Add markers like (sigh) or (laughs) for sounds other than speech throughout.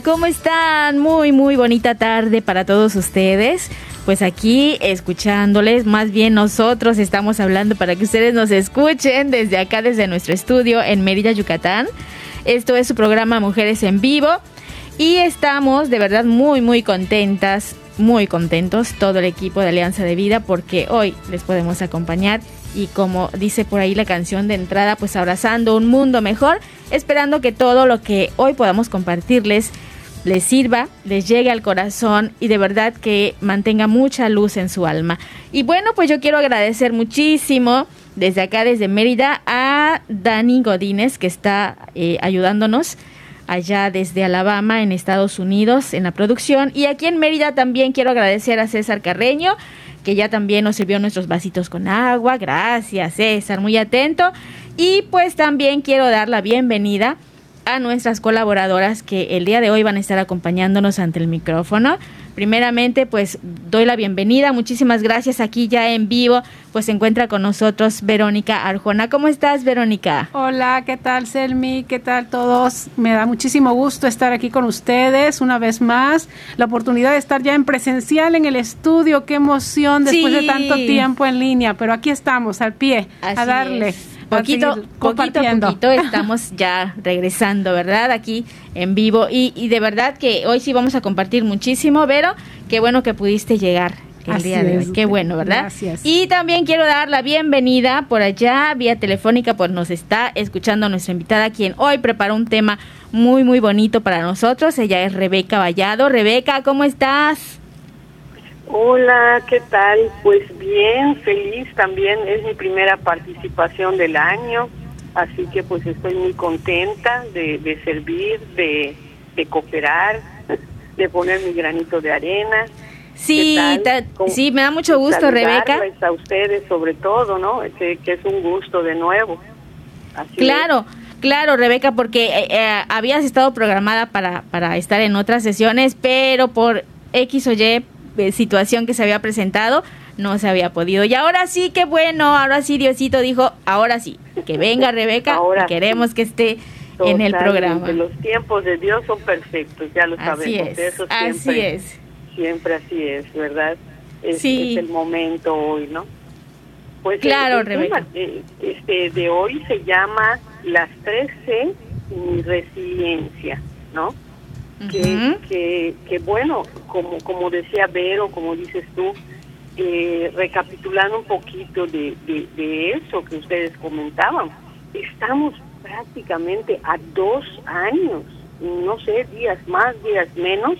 ¿cómo están? Muy, muy bonita tarde para todos ustedes. Pues aquí escuchándoles, más bien nosotros estamos hablando para que ustedes nos escuchen desde acá, desde nuestro estudio en Mérida, Yucatán. Esto es su programa Mujeres en Vivo y estamos de verdad muy, muy contentas, muy contentos, todo el equipo de Alianza de Vida, porque hoy les podemos acompañar y como dice por ahí la canción de entrada, pues abrazando un mundo mejor, esperando que todo lo que hoy podamos compartirles les sirva, les llegue al corazón y de verdad que mantenga mucha luz en su alma. Y bueno, pues yo quiero agradecer muchísimo desde acá, desde Mérida, a Dani Godínez, que está eh, ayudándonos allá desde Alabama, en Estados Unidos, en la producción. Y aquí en Mérida también quiero agradecer a César Carreño, que ya también nos sirvió nuestros vasitos con agua. Gracias, César, muy atento. Y pues también quiero dar la bienvenida a nuestras colaboradoras que el día de hoy van a estar acompañándonos ante el micrófono. Primeramente, pues doy la bienvenida. Muchísimas gracias aquí ya en vivo. Pues se encuentra con nosotros Verónica Arjona. ¿Cómo estás, Verónica? Hola, ¿qué tal, Selmi? ¿Qué tal todos? Me da muchísimo gusto estar aquí con ustedes una vez más. La oportunidad de estar ya en presencial en el estudio. Qué emoción después Sí. de tanto tiempo en línea. Pero aquí estamos, al pie, Así a darle. es. Poquito, poquito a poquito estamos ya regresando, ¿verdad? Aquí en vivo. Y, y de verdad que hoy sí vamos a compartir muchísimo, Vero. Qué bueno que pudiste llegar el Así día de hoy. Qué bueno, ¿verdad? Gracias. Y también quiero dar la bienvenida por allá, vía telefónica, pues nos está escuchando nuestra invitada, quien hoy preparó un tema muy, muy bonito para nosotros. Ella es Rebeca Vallado. Rebeca, ¿cómo estás? Hola, ¿qué tal? Pues bien, feliz también. Es mi primera participación del año, así que pues estoy muy contenta de, de servir, de, de cooperar, (laughs) de poner mi granito de arena. Sí, sí, me da mucho gusto, Rebeca. a ustedes sobre todo, ¿no? Que, que es un gusto de nuevo. Así Claro, claro, Rebeca, porque eh, eh, habías estado programada para, para estar en otras sesiones, pero por X o Y situación que se había presentado, no se había podido. Y ahora sí, qué bueno, ahora sí Diosito dijo, ahora sí, que venga Rebeca, Ahora queremos sí. que esté es. en el programa. Los tiempos de Dios son perfectos, ya lo Así sabemos. es, Eso así siempre, es. Siempre así es, ¿verdad? Es, Sí. es el momento hoy, ¿no? Pues el- Claro, el, Rebeca. tema, eh, este, de hoy se llama las 13 y resiliencia, ¿no? Que, que, que bueno, como, como decía Vero, como dices tú, eh, recapitulando un poquito de, de, de eso que ustedes comentaban, estamos prácticamente a dos años, no sé, días más, días menos,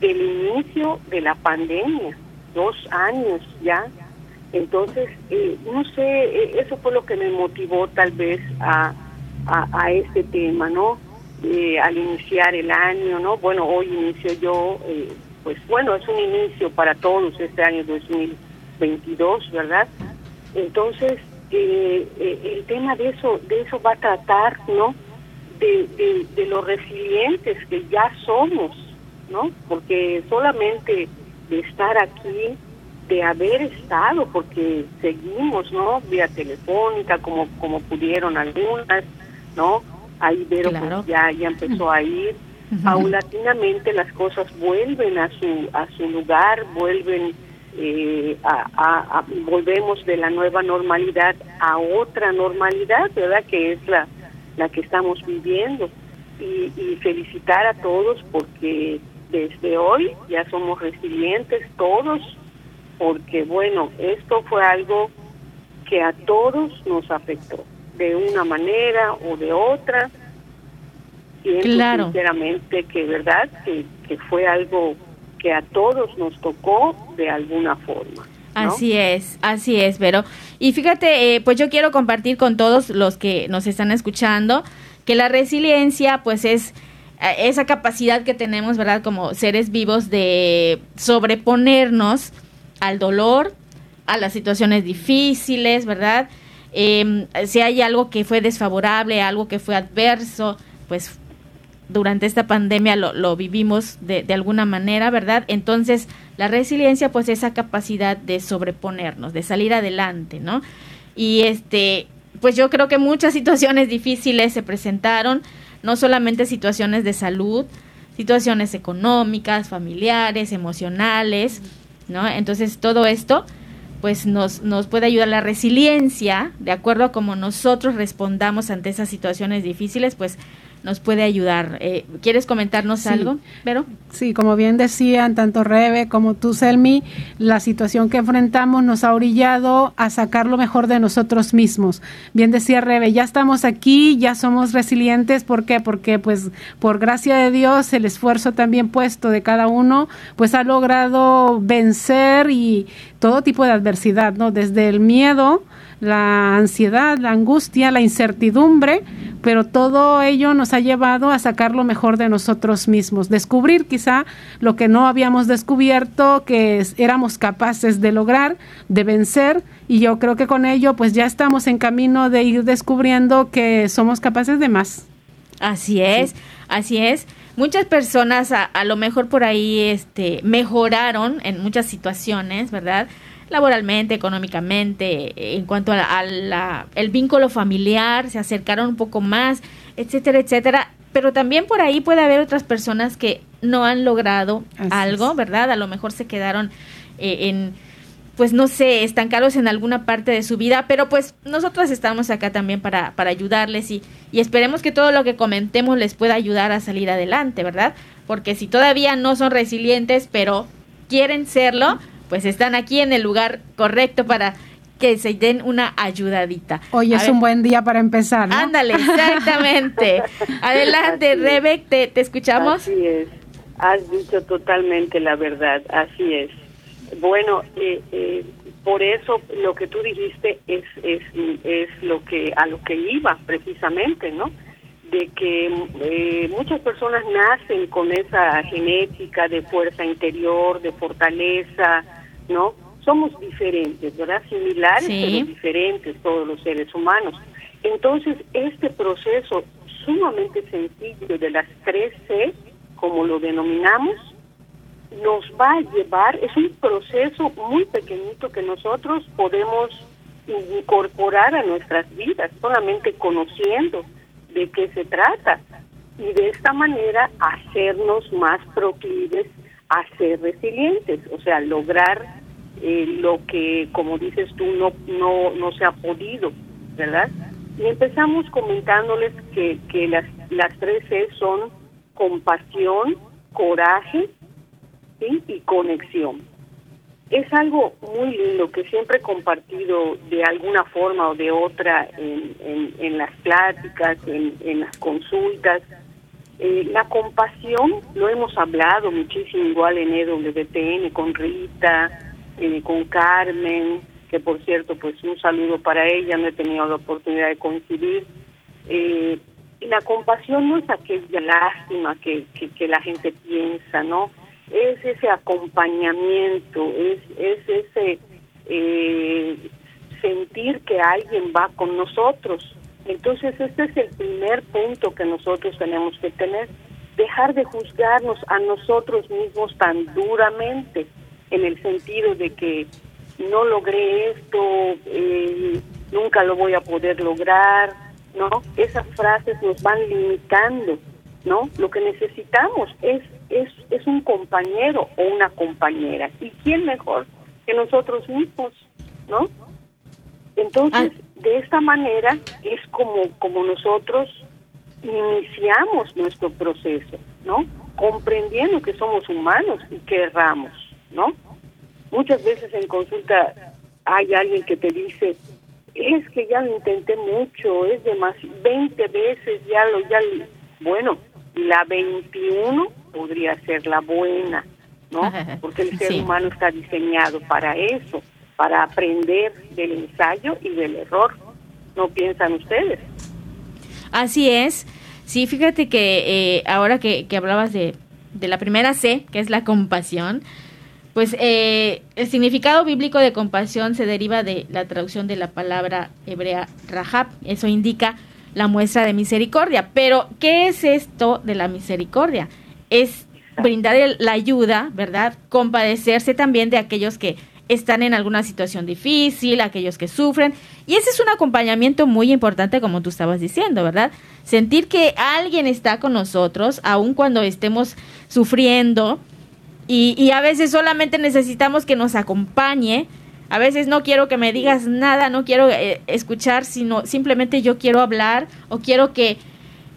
del inicio de la pandemia, dos años ya. Entonces, eh, no sé, eh, eso fue lo que me motivó tal vez a, a, a este tema, ¿no? Eh, al iniciar el año, ¿no? Bueno, hoy inicio yo, eh, pues bueno, es un inicio para todos este año 2022, ¿verdad? Entonces, eh, eh, el tema de eso, de eso va a tratar, ¿no? De, de, de lo resilientes que ya somos, ¿no? Porque solamente de estar aquí, de haber estado, porque seguimos, ¿no? Vía telefónica, como, como pudieron algunas, ¿no? Ahí Vero pues, ya, ya empezó a ir. Paulatinamente las cosas vuelven a su, a su lugar, vuelven eh, volvemos de la nueva normalidad a otra normalidad, ¿verdad? Que es la, la que estamos viviendo. Y, y felicitar a todos porque desde hoy ya somos resilientes todos, porque bueno, esto fue algo que a todos nos afectó, de una manera o de otra. Siento claro. sinceramente que verdad que, que fue algo que a todos nos tocó de alguna forma. Así es, así es, pero y fíjate, eh, pues yo quiero compartir con todos los que nos están escuchando que la resiliencia, pues es eh, esa capacidad que tenemos, ¿verdad? Como seres vivos de sobreponernos al dolor, a las situaciones difíciles, ¿verdad? Em, si hay algo que fue desfavorable, algo que fue adverso, pues durante esta pandemia lo, lo vivimos de, de, alguna manera, ¿verdad? Entonces, la resiliencia, pues, esa capacidad de sobreponernos, de salir adelante, ¿no? Y este, pues yo creo que muchas situaciones difíciles se presentaron, no solamente situaciones de salud, situaciones económicas, familiares, emocionales, ¿no? Entonces, todo esto, pues, nos, nos puede ayudar la resiliencia, de acuerdo a cómo nosotros respondamos ante esas situaciones difíciles, pues, nos puede ayudar. Eh, ¿Quieres comentarnos algo, Pero Sí, como bien decían tanto Rebe como tú, Selmi, la situación que enfrentamos nos ha orillado a sacar lo mejor de nosotros mismos. Bien decía Rebe, ya estamos aquí, ya somos resilientes. ¿Por qué? Porque pues por gracia de Dios, el esfuerzo también puesto de cada uno, pues ha logrado vencer y todo tipo de adversidad, ¿no? Desde el miedo, la ansiedad, la angustia, la incertidumbre, pero todo ello nos ha llevado a sacar lo mejor de nosotros mismos, descubrir quizá lo que no habíamos descubierto, que éramos capaces de lograr, de vencer, y yo creo que con ello pues ya estamos en camino de ir descubriendo que somos capaces de más. Así es, así es. Muchas personas a, a, lo mejor por ahí este, mejoraron en muchas situaciones, ¿verdad? Laboralmente, económicamente, en cuanto a, la, el vínculo familiar, se acercaron un poco más, etcétera, etcétera. Pero también por ahí puede haber otras personas que no han logrado algo, ¿verdad? A lo mejor se quedaron eh, en, pues no sé, estancados en alguna parte de su vida, pero pues nosotros estamos acá también para, para ayudarles y, y esperemos que todo lo que comentemos les pueda ayudar a salir adelante, ¿verdad? Porque si todavía no son resilientes, pero quieren serlo, pues están aquí en el lugar correcto para que se den una ayudadita. Hoy es un buen día para empezar, ¿no? Ándale, exactamente. (laughs) Adelante, Rebe, te, te, escuchamos. Así es, has dicho totalmente la verdad, así es. Bueno, eh, eh, por eso lo que tú dijiste es, es, es lo que a lo que iba precisamente, ¿no? de que eh, muchas personas nacen con esa genética de fuerza interior, de fortaleza, ¿no? Somos diferentes, ¿verdad? Similares, pero diferentes todos los seres humanos. Entonces, este proceso sumamente sencillo de las tres C, como lo denominamos, nos va a llevar, es un proceso muy pequeñito que nosotros podemos incorporar a nuestras vidas, solamente conociendo de qué se trata y de esta manera hacernos más proclives a ser resilientes, o sea, lograr eh, lo que, como dices tú, no, no, no se ha podido, ¿verdad? Y empezamos comentándoles que, que las, las tres C son compasión, coraje y conexión es algo muy lindo que siempre he compartido de alguna forma o de otra en, en, las pláticas, en, en las consultas. Eh, la compasión, lo hemos hablado muchísimo igual en EWTN con Rita, eh, con Carmen, que por cierto, pues un saludo para ella, no he tenido la oportunidad de coincidir. Eh, la compasión no es aquella lástima que, que, que la gente piensa, ¿no? es ese acompañamiento, es, es ese eh, sentir que alguien va con nosotros. Entonces este es el primer punto que nosotros tenemos que tener, dejar de juzgarnos a nosotros mismos tan duramente, en el sentido de que no logré esto, eh, nunca lo voy a poder lograr, ¿no? Esas frases nos van limitando, ¿no? Lo que necesitamos es es, es un compañero o una compañera. ¿Y quién mejor que nosotros mismos, ¿no? Entonces, ah. De esta manera es como, como nosotros iniciamos nuestro proceso, ¿no? Comprendiendo que somos humanos y que erramos, ¿no? Muchas veces en consulta hay alguien que te dice, es que ya lo intenté mucho, es demasiado, 20 veces ya lo, ya bueno, la 21 podría ser la buena, ¿no? (laughs) Porque el ser humano está diseñado para eso, para aprender del ensayo y del error. ¿No piensan ustedes? Así es. Sí, fíjate que eh, ahora que, que hablabas de, de la primera C, que es la compasión, pues eh, el significado bíblico de compasión se deriva de la traducción de la palabra hebrea rahab. Eso indica la muestra de misericordia. Pero, ¿qué es esto de la misericordia? Es brindar la ayuda, ¿verdad? Compadecerse también de aquellos que están en alguna situación difícil, aquellos que sufren. Y ese es un acompañamiento muy importante, como tú estabas diciendo, ¿verdad? Sentir que alguien está con nosotros, aun cuando estemos sufriendo, y, a veces solamente necesitamos que nos acompañe. A veces no quiero que me digas nada, no quiero eh, escuchar, sino simplemente yo quiero hablar o quiero que,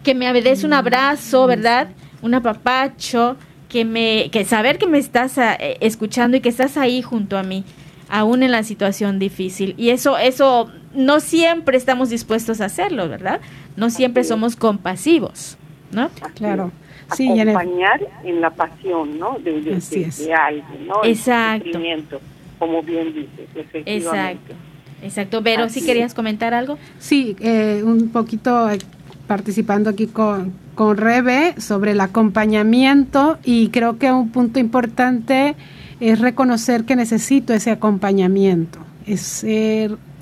que me des un abrazo, ¿verdad? Un apapacho, que me que saber que me estás eh, escuchando y que estás ahí junto a mí, aún en la situación difícil. Y eso eso no siempre estamos dispuestos a hacerlo, ¿verdad? No siempre somos compasivos, ¿no? Claro acompañar en, la pasión, ¿no? De, de, alguien, ¿no? Exacto. como bien dices, Exacto. Exacto. Pero, si querías comentar algo? Sí, eh, un poquito eh, participando aquí con, con Rebe sobre el acompañamiento y creo que un punto importante es reconocer que necesito ese acompañamiento, es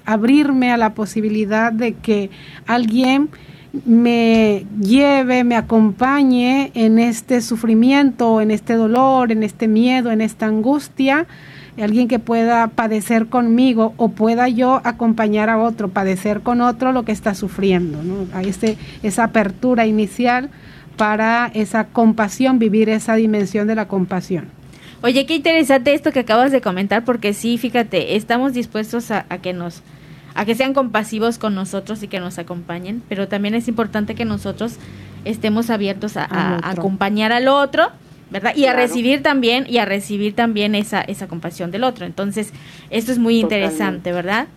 abrirme a la posibilidad de que alguien me lleve, me acompañe en este sufrimiento, en este dolor, en este miedo, en esta angustia, alguien que pueda padecer conmigo o pueda yo acompañar a otro, padecer con otro lo que está sufriendo. ¿no? Hay ese, esa apertura inicial para esa compasión, vivir esa dimensión de la compasión. Oye, qué interesante esto que acabas de comentar, porque sí, fíjate, estamos dispuestos a que nos a que sean compasivos con nosotros y que nos acompañen, pero también es importante que nosotros estemos abiertos a, acompañar al otro, ¿verdad? Y a recibir también, y a recibir también esa, esa compasión del otro. Entonces, esto es muy interesante, ¿verdad?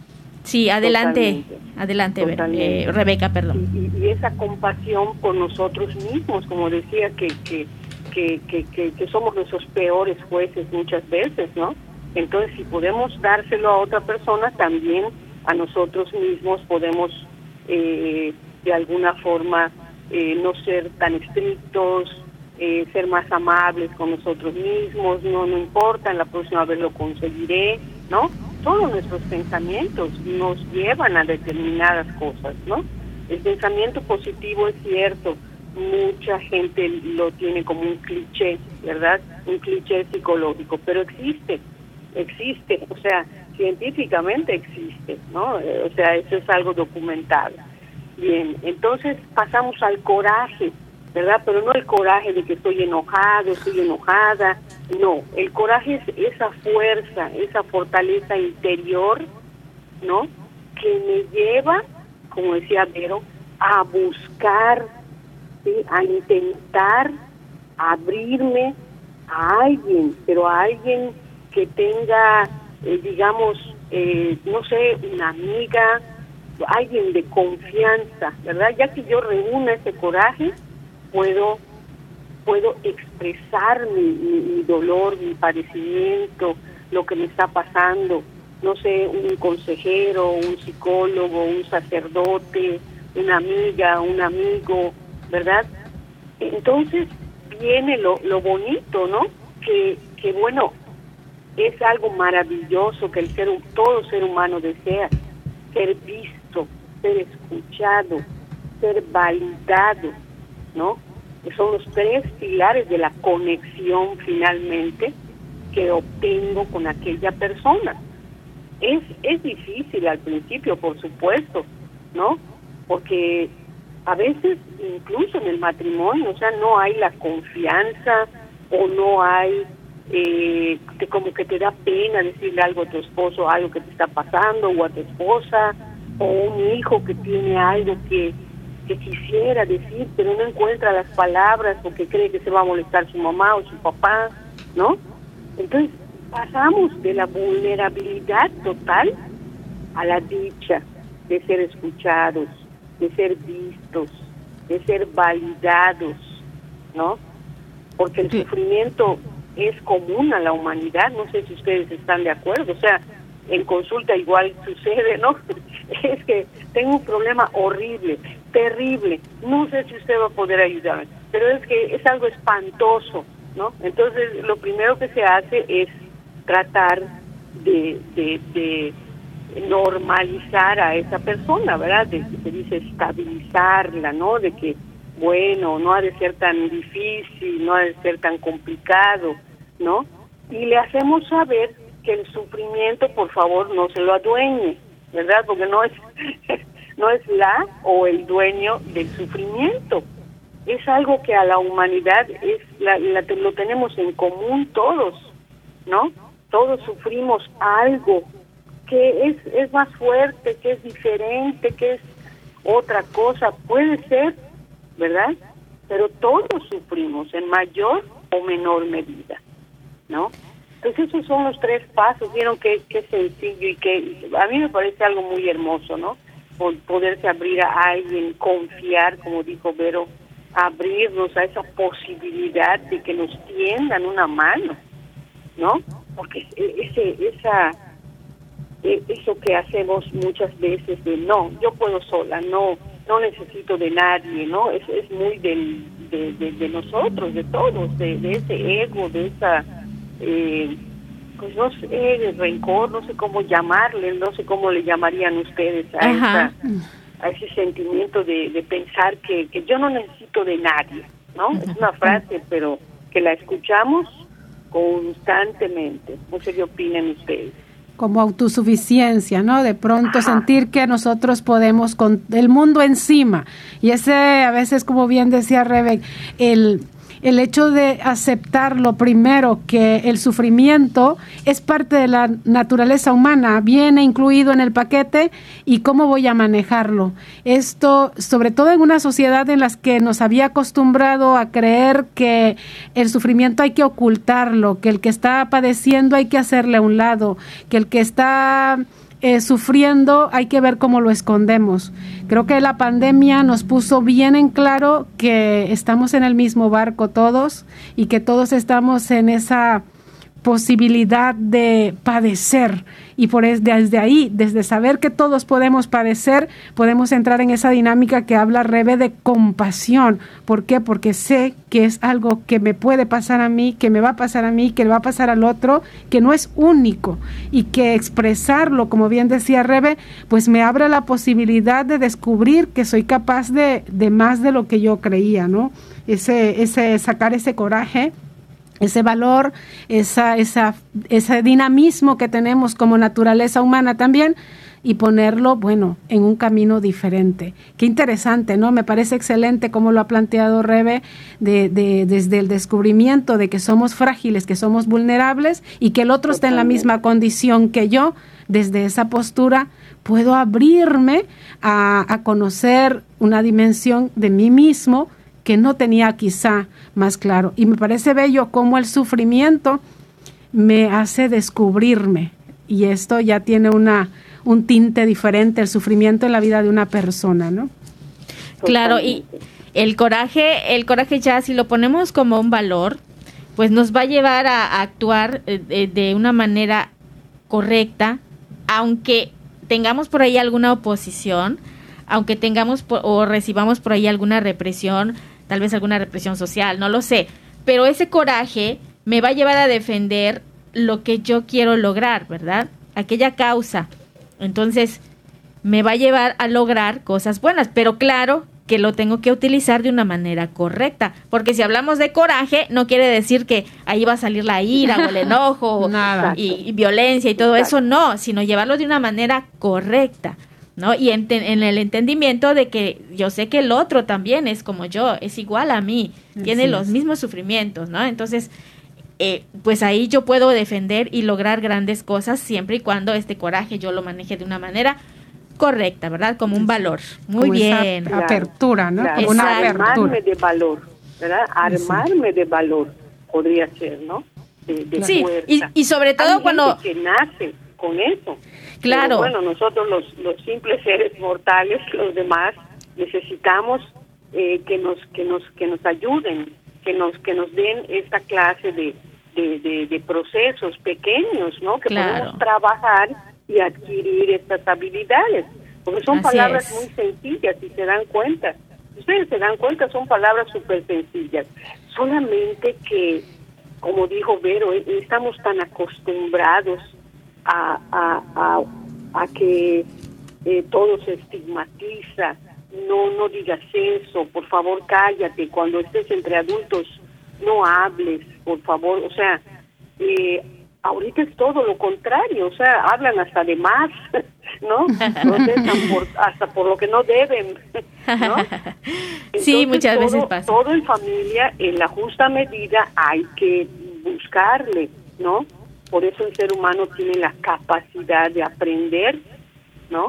Sí, adelante, adelante, eh, Rebeca, perdón. Y, esa compasión con nosotros mismos, como decía, que, que, que, que, que somos nuestros peores jueces muchas veces, ¿no? Entonces, si podemos dárselo a otra persona, también a nosotros mismos podemos eh, de alguna forma eh, no ser tan estrictos, eh, ser más amables con nosotros mismos, no, no importa, en la próxima vez lo conseguiré, ¿no? Todos nuestros pensamientos nos llevan a determinadas cosas, ¿no? El pensamiento positivo es cierto, mucha gente lo tiene como un cliché, ¿verdad? Un cliché psicológico, pero existe, existe, o sea, científicamente existe, ¿no? Eh, o sea, eso es algo documentado. Bien, entonces pasamos al coraje, ¿verdad? Pero no el coraje de que estoy enojado, estoy enojada, no, el coraje es esa fuerza, esa fortaleza interior, ¿no? Que me lleva, como decía Vero, a buscar, a intentar abrirme a alguien, pero a alguien que tenga eh, digamos, eh, no sé, una amiga, alguien de confianza, ¿verdad? Ya que yo reúno ese coraje, puedo puedo expresar mi, dolor, mi padecimiento, lo que me está pasando, no sé, un consejero, un psicólogo, un sacerdote, una amiga, un amigo, ¿verdad? Entonces viene lo, lo bonito, ¿no? Que, que bueno, es algo maravilloso que el ser, todo ser humano desea, ser visto, ser escuchado, ser validado, ¿no? Que son los tres pilares de la conexión finalmente que obtengo con aquella persona. Es, es difícil al principio, por supuesto, ¿no? Porque a veces, incluso en el matrimonio, o sea, no hay la confianza o no hay eh, como que te da pena decirle algo a tu esposo, algo que te está pasando, o a tu esposa, o un hijo que tiene algo que, que quisiera decir, pero no encuentra las palabras porque cree que se va a molestar su mamá o su papá, ¿no? Entonces pasamos de la vulnerabilidad total a la dicha de ser escuchados, de ser vistos, de ser validados, ¿no? Porque el sufrimiento es común a la humanidad, no sé si ustedes están de acuerdo, o sea, en consulta igual sucede, ¿no? (laughs) Es que tengo un problema horrible, terrible, no sé si usted va a poder ayudarme, pero es que es algo espantoso, ¿no? Entonces, lo primero que se hace es tratar de, de, normalizar a esa persona, ¿verdad? De, se dice estabilizarla, ¿no? De que, bueno, no ha de ser tan difícil, no ha de ser tan complicado, ¿no? Y le hacemos saber que el sufrimiento, por favor, no se lo adueñe, ¿verdad? Porque no es, (laughs) no es la o el dueño del sufrimiento. Es algo que a la humanidad es la, lo tenemos en común todos, ¿no? Todos sufrimos algo que es, es más fuerte, que es diferente, que es otra cosa. Puede ser, ¿verdad? Pero todos sufrimos en mayor o menor medida. ¿no? Entonces esos son los tres pasos, vieron que, qué sencillo y que a mí me parece algo muy hermoso, ¿no? Poderse abrir a alguien, confiar, como dijo Vero, abrirnos a esa posibilidad de que nos tiendan una mano, ¿no? Porque e, ese, esa, e, eso que hacemos muchas veces de no, yo puedo sola, no, no necesito de nadie, ¿no? Es, es muy del, de, de, nosotros, de todos, de, de ese ego, de esa eh, pues no sé, de rencor, no sé cómo llamarle, no sé cómo le llamarían ustedes a, a ese sentimiento de, pensar que, que, yo no necesito de nadie, ¿no? Es una frase, pero que la escuchamos constantemente. No sé qué opinan ustedes como autosuficiencia, ¿no? De pronto sentir que nosotros podemos con el mundo encima. Y ese a veces, como bien decía Rebe, el el hecho de aceptar lo primero que el sufrimiento es parte de la naturaleza humana, viene incluido en el paquete y cómo voy a manejarlo. Esto, sobre todo en una sociedad en la que nos había acostumbrado a creer que el sufrimiento hay que ocultarlo, que el que está padeciendo hay que hacerle a un lado, que el que está eh, sufriendo, hay que ver cómo lo escondemos. Creo que la pandemia nos puso bien en claro que estamos en el mismo barco todos y que todos estamos en esa posibilidad de padecer y por desde ahí, desde saber que todos podemos padecer, podemos entrar en esa dinámica que habla Rebe de compasión. ¿Por qué? Porque sé que es algo que me puede pasar a mí, que me va a pasar a mí, que le va a pasar al otro, que no es único y que expresarlo, como bien decía Rebe, pues me abre la posibilidad de descubrir que soy capaz de, de más de lo que yo creía, ¿no? Ese, ese sacar ese coraje ese valor, esa, esa, ese dinamismo que tenemos como naturaleza humana también y ponerlo, bueno, en un camino diferente. Qué interesante, ¿no? Me parece excelente como lo ha planteado Rebe de, de, desde el descubrimiento de que somos frágiles, que somos vulnerables y que el otro está en la misma condición que yo. Desde esa postura puedo abrirme a, a conocer una dimensión de mí mismo que no tenía quizá más claro. Y me parece bello cómo el sufrimiento me hace descubrirme. Y esto ya tiene una, un tinte diferente, el sufrimiento en la vida de una persona, ¿no? Claro, y el coraje, el coraje ya si lo ponemos como un valor, pues nos va a llevar a, actuar eh, de, una manera correcta, aunque tengamos por ahí alguna oposición, aunque tengamos o recibamos por ahí alguna represión, tal vez alguna represión social, no lo sé, pero ese coraje me va a llevar a defender lo que yo quiero lograr, ¿verdad? Aquella causa. Entonces, me va a llevar a lograr cosas buenas, pero claro que lo tengo que utilizar de una manera correcta, porque si hablamos de coraje, no quiere decir que ahí va a salir la ira o el (laughs) enojo Y, violencia y todo eso, no, sino llevarlo de una manera correcta. ¿No? Y en, el entendimiento de que yo sé que el otro también es como yo, es igual a mí, tiene los mismos sufrimientos, ¿no? Entonces, eh, pues ahí yo puedo defender y lograr grandes cosas siempre y cuando este coraje yo lo maneje de una manera correcta, ¿verdad? Como un valor. Muy bien. apertura, ¿no? Como una apertura. Armarme de valor, ¿verdad? Armarme de valor podría ser, ¿no? sí, y, sobre todo cuando... que nace con eso. Claro. bueno, nosotros los, los simples seres mortales, los demás, necesitamos eh, que nos que nos que nos ayuden, que nos que nos den esta clase de, de, procesos pequeños, ¿no? Que podemos trabajar y adquirir estas habilidades, porque son palabras muy sencillas y se dan cuenta. Ustedes se dan cuenta, son palabras súper sencillas. Solamente que, como dijo Vero, eh, estamos tan acostumbrados a, a, a, que eh, todo se estigmatiza. No, no digas eso, por favor cállate. Cuando estés entre adultos, no hables, por favor. O sea, eh, ahorita es todo lo contrario, o sea, hablan hasta de más, (laughs) ¿no? hasta por lo que no deben, ¿no? (laughs) sí, muchas veces pasa. Todo en familia, en la justa medida, hay que buscarle, ¿no? Por eso el ser humano tiene la capacidad de aprender, ¿no?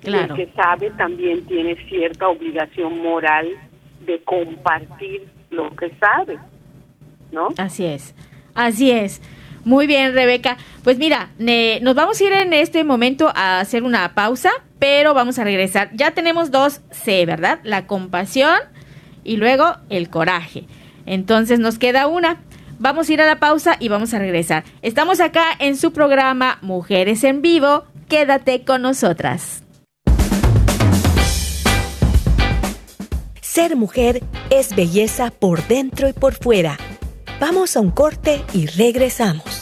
Claro. el que sabe también tiene cierta obligación moral de compartir lo que sabe, ¿no? Así es, así es. Muy bien, Rebeca. Pues mira, nos vamos a ir en este momento a hacer una pausa, pero vamos a regresar. Ya tenemos dos C, ¿verdad? La compasión y luego el coraje. Entonces nos queda una. Vamos a ir a la pausa y vamos a regresar. Estamos acá en su programa Mujeres en Vivo. Quédate con nosotras. Ser mujer es belleza por dentro y por fuera. Vamos a un corte y regresamos.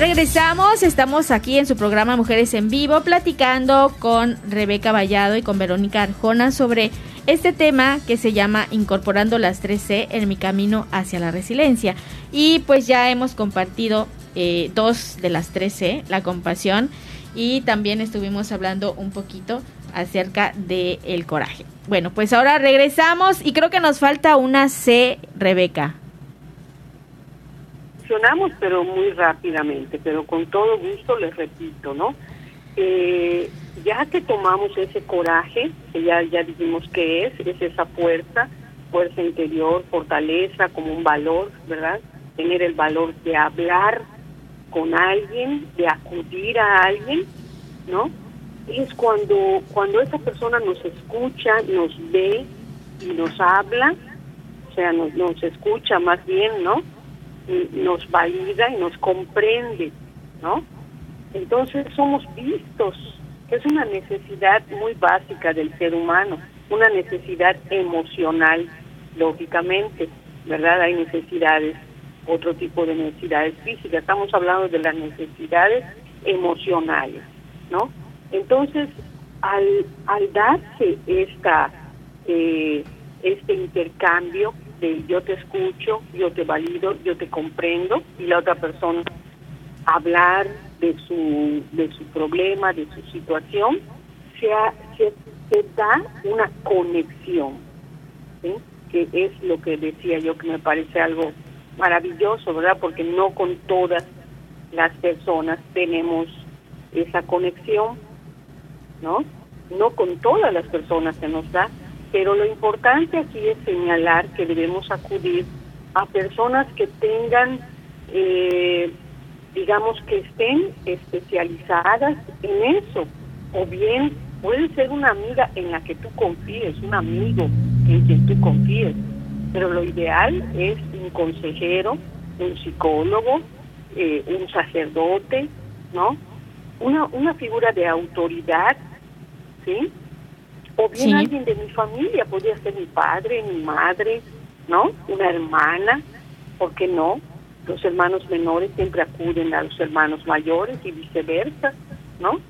Regresamos, estamos aquí en su programa Mujeres en Vivo platicando con Rebeca Vallado y con Verónica Arjona sobre este tema que se llama Incorporando las 3C en mi camino hacia la resiliencia. Y pues ya hemos compartido eh, dos de las 3C, la compasión y también estuvimos hablando un poquito acerca del el coraje. Bueno, pues ahora regresamos y creo que nos falta una C, Rebeca pero muy rápidamente, pero con todo gusto les repito, ¿no? Eh, ya que tomamos ese coraje, que ya, ya dijimos que es, es esa fuerza, fuerza interior, fortaleza como un valor, ¿verdad? Tener el valor de hablar con alguien, de acudir a alguien, ¿no? Es cuando, cuando esa persona nos escucha, nos ve y nos habla, o sea, nos, nos escucha más bien, ¿no? Nos valida y nos comprende, ¿no? Entonces somos vistos, es una necesidad muy básica del ser humano, una necesidad emocional, lógicamente, ¿verdad? Hay necesidades, otro tipo de necesidades físicas, estamos hablando de las necesidades emocionales, ¿no? Entonces, al, al darse esta, eh, este intercambio, yo te escucho, yo te valido, yo te comprendo y la otra persona hablar de su, de su problema, de su situación, se, se, da una conexión, que es lo que decía yo que me parece algo maravilloso, ¿verdad? Porque no con todas las personas tenemos esa conexión, ¿no? No con todas las personas se nos da, pero lo importante aquí es señalar que debemos acudir a personas que tengan, eh, digamos, que estén especializadas en eso, o bien puede ser una amiga en la que tú confíes, un amigo en quien tú confíes, pero lo ideal es un consejero, un psicólogo, eh, un sacerdote, ¿no? Una, una figura de autoridad, ¿sí? O bien alguien de mi familia, podría ser mi padre, mi madre, ¿no? Una hermana, ¿por qué no? Los hermanos menores siempre acuden a los hermanos mayores y viceversa, ¿no?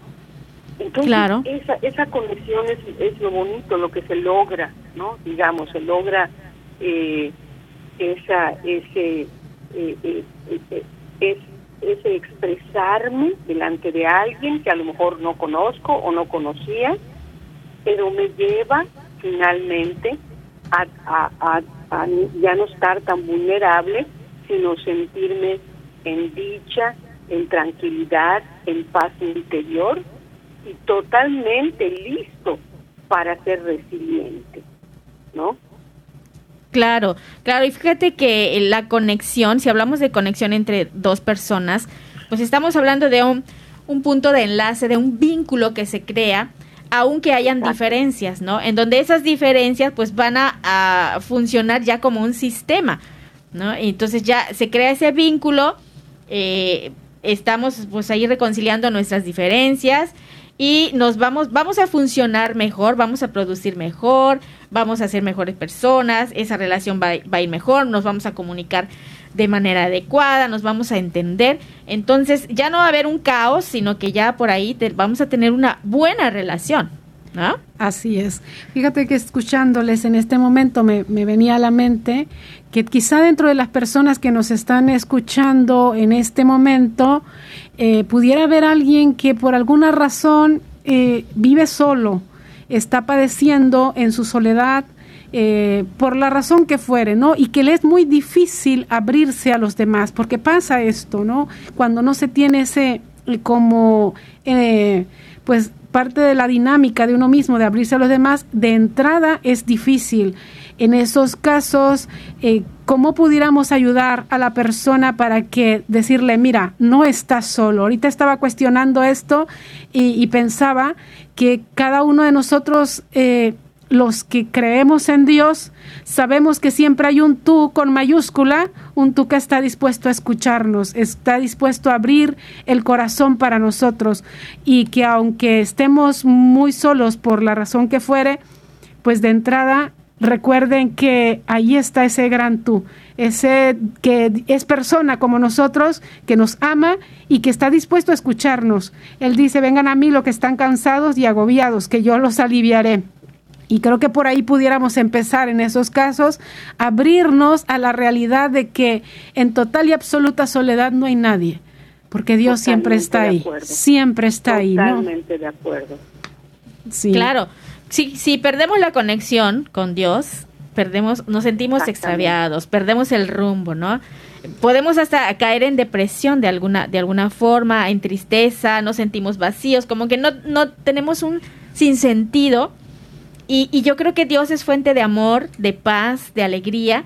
Entonces, esa, esa conexión es, es lo bonito, lo que se logra, ¿no? Digamos, se logra eh, esa, ese, eh, eh, eh, es, ese expresarme delante de alguien que a lo mejor no conozco o no conocía, pero me lleva finalmente a, a, a, ya no estar tan vulnerable, sino sentirme en dicha, en tranquilidad, en paz interior y totalmente listo para ser resiliente, ¿no? Claro, claro, y fíjate que la conexión, si hablamos de conexión entre dos personas, pues estamos hablando de un, un punto de enlace, de un vínculo que se crea, aunque hayan diferencias, ¿no? En donde esas diferencias pues van a, funcionar ya como un sistema, ¿no? Y entonces ya se crea ese vínculo, eh, estamos pues ahí reconciliando nuestras diferencias y nos vamos, vamos a funcionar mejor, vamos a producir mejor, vamos a ser mejores personas, esa relación va, va a ir mejor, nos vamos a comunicar de manera adecuada, nos vamos a entender. Entonces ya no va a haber un caos, sino que ya por ahí vamos a tener una buena relación. Así es. Fíjate que escuchándoles en este momento me, me, venía a la mente que quizá dentro de las personas que nos están escuchando en este momento eh, pudiera haber alguien que por alguna razón eh, vive solo, está padeciendo en su soledad, eh, por la razón que fuere, ¿no? Y que le es muy difícil abrirse a los demás, porque pasa esto, ¿no? Cuando no se tiene ese como, pues parte de la dinámica de uno mismo de abrirse a los demás, de entrada es difícil en esos casos, eh, ¿cómo pudiéramos ayudar a la persona para que decirle, mira, no estás solo? Ahorita estaba cuestionando esto y, pensaba que cada uno de nosotros, eh, los que creemos en Dios, sabemos que siempre hay un tú con mayúscula, un tú que está dispuesto a escucharnos, está dispuesto a abrir el corazón para nosotros y que aunque estemos muy solos por la razón que fuere, pues de entrada Recuerden que ahí está ese gran tú, ese que es persona como nosotros, que nos ama y que está dispuesto a escucharnos. Él dice, vengan a mí los que están cansados y agobiados, que yo los aliviaré. Y creo que por ahí pudiéramos empezar en esos casos, abrirnos a la realidad de que en total y absoluta soledad no hay nadie, porque Dios siempre está ahí, siempre está ahí. Totalmente de acuerdo. Sí. Claro si, si perdemos la conexión con Dios, perdemos, nos sentimos extraviados, perdemos el rumbo, ¿no? Podemos hasta caer en depresión de alguna, de alguna forma, en tristeza, nos sentimos vacíos, como que no, no tenemos un sinsentido. Y, y yo creo que Dios es fuente de amor, de paz, de alegría.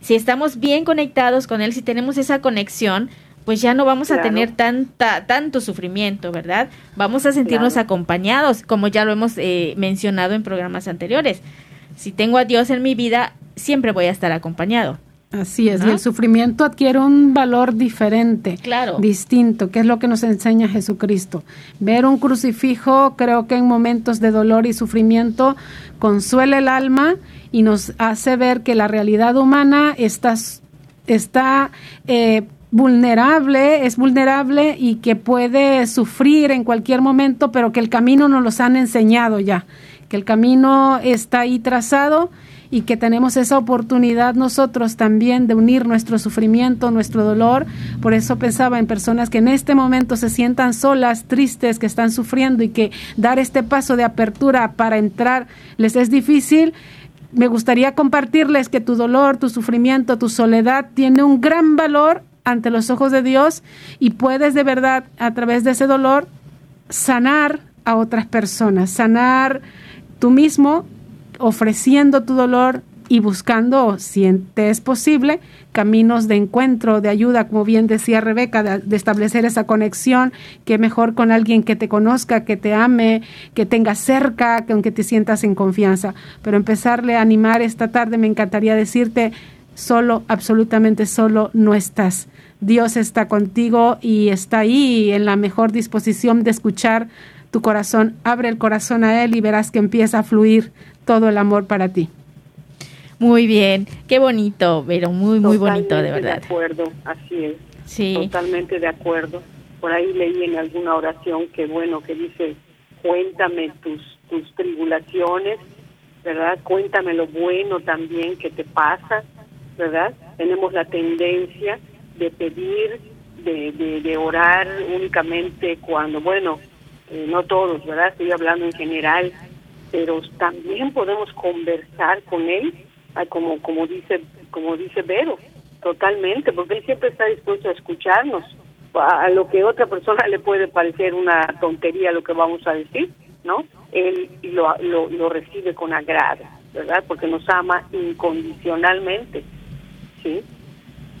Si estamos bien conectados con Él, si tenemos esa conexión, pues ya no vamos a tener tanta, tanto sufrimiento, ¿verdad? Vamos a sentirnos acompañados, como ya lo hemos eh, mencionado en programas anteriores. Si tengo a Dios en mi vida, siempre voy a estar acompañado. Así es, y el sufrimiento adquiere un valor diferente, claro. distinto, que es lo que nos enseña Jesucristo. Ver un crucifijo, creo que en momentos de dolor y sufrimiento, consuela el alma y nos hace ver que la realidad humana está, está eh, vulnerable, es vulnerable y que puede sufrir en cualquier momento, pero que el camino nos los han enseñado ya, que el camino está ahí trazado y que tenemos esa oportunidad nosotros también de unir nuestro sufrimiento, nuestro dolor. Por eso pensaba en personas que en este momento se sientan solas, tristes, que están sufriendo y que dar este paso de apertura para entrar les es difícil. Me gustaría compartirles que tu dolor, tu sufrimiento, tu soledad tiene un gran valor ante los ojos de Dios y puedes de verdad a través de ese dolor sanar a otras personas, sanar tú mismo ofreciendo tu dolor y buscando, si te es posible, caminos de encuentro, de ayuda, como bien decía Rebeca, de, establecer esa conexión, que mejor con alguien que te conozca, que te ame, que tenga cerca, que aunque te sientas en confianza. Pero empezarle a animar esta tarde, me encantaría decirte, solo, absolutamente solo, no estás. Dios está contigo y está ahí en la mejor disposición de escuchar tu corazón. Abre el corazón a Él y verás que empieza a fluir todo el amor para ti. Muy bien, qué bonito, pero muy, muy bonito, de verdad. De acuerdo, así es. Sí. Totalmente de acuerdo. Por ahí leí en alguna oración que, bueno, que dice, cuéntame tus, tus tribulaciones, ¿verdad? Cuéntame lo bueno también que te pasa, ¿verdad? Tenemos la tendencia de pedir, de, de, de orar únicamente cuando, bueno, eh, no todos, ¿verdad? Estoy hablando en general, pero también podemos conversar con él, como como dice como dice Vero, totalmente, porque él siempre está dispuesto a escucharnos. A lo que otra persona le puede parecer una tontería lo que vamos a decir, ¿no? Él lo, lo, lo recibe con agrado, ¿verdad? Porque nos ama incondicionalmente, ¿sí?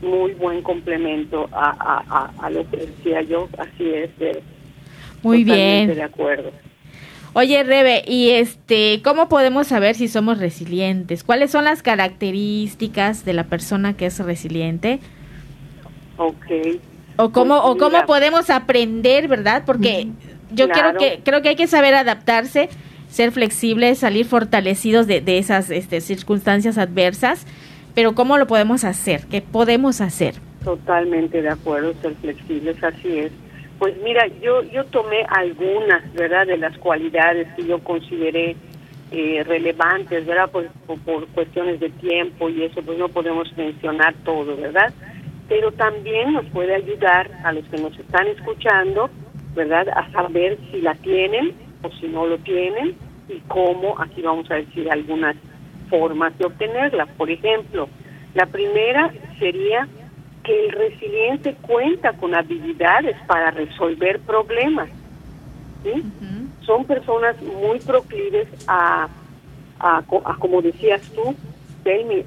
Muy buen complemento a, a, a, lo que decía yo, así es, muy bien. De acuerdo. Oye, Rebe, ¿y este cómo podemos saber si somos resilientes? ¿Cuáles son las características de la persona que es resiliente? Ok. O cómo o cómo podemos aprender, ¿verdad? Porque yo creo que creo que hay que saber adaptarse, ser flexibles, salir fortalecidos de, de esas este, circunstancias adversas, pero ¿cómo lo podemos hacer? ¿Qué podemos hacer? Totalmente de acuerdo, ser flexibles, así es pues mira, yo yo tomé algunas, ¿verdad?, de las cualidades que yo consideré eh, relevantes, ¿verdad?, por, por, cuestiones de tiempo y eso, pues no podemos mencionar todo, ¿verdad? Pero también nos puede ayudar a los que nos están escuchando, ¿verdad?, a saber si la tienen o si no lo tienen y cómo, aquí vamos a decir algunas formas de obtenerla. Por ejemplo, la primera sería que el resiliente cuenta con habilidades para resolver problemas. ¿sí? Son personas muy proclives a, a, como decías tú,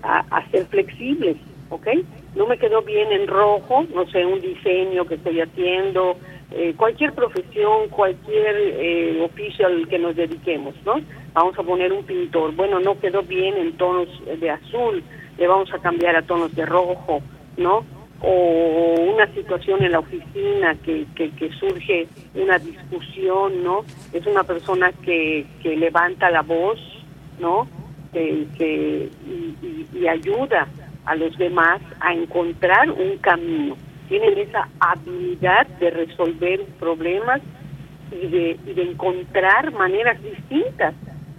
a, a, ser flexibles, ¿ok? No me quedó bien en rojo, no sé, un diseño que estoy haciendo, eh, cualquier profesión, cualquier eh, oficio al que nos dediquemos, ¿no? Vamos a poner un pintor, bueno, no quedó bien en tonos de azul, le vamos a cambiar a tonos de rojo, ¿no? O una situación en la oficina que, que, surge una discusión, ¿no? Es una persona que, que levanta la voz, ¿no? Que, y, ayuda a los demás a encontrar un camino. Tienen esa habilidad de resolver problemas y de, y de encontrar maneras distintas.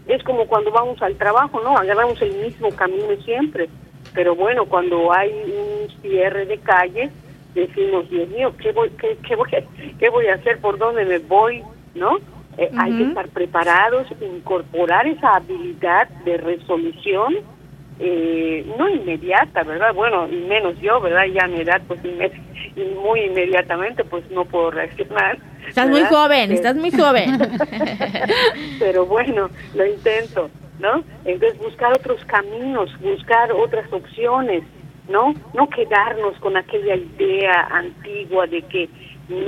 Es como cuando vamos al trabajo, ¿no? Agarramos el mismo camino siempre pero bueno, cuando hay un cierre de calle, decimos, Dios mío, ¿qué voy, qué, qué voy, a, qué voy a hacer? ¿Por dónde me voy? ¿No? Eh, hay que estar preparados, incorporar esa habilidad de resolución, eh, no inmediata, ¿verdad? Bueno, y menos yo, ¿verdad? Ya a mi edad, pues muy inmediatamente, pues no puedo reaccionar. Estás muy joven, estás muy joven. (laughs) Pero bueno, lo intento. ¿No? Entonces buscar otros caminos, buscar otras opciones, ¿no? No quedarnos con aquella idea antigua de que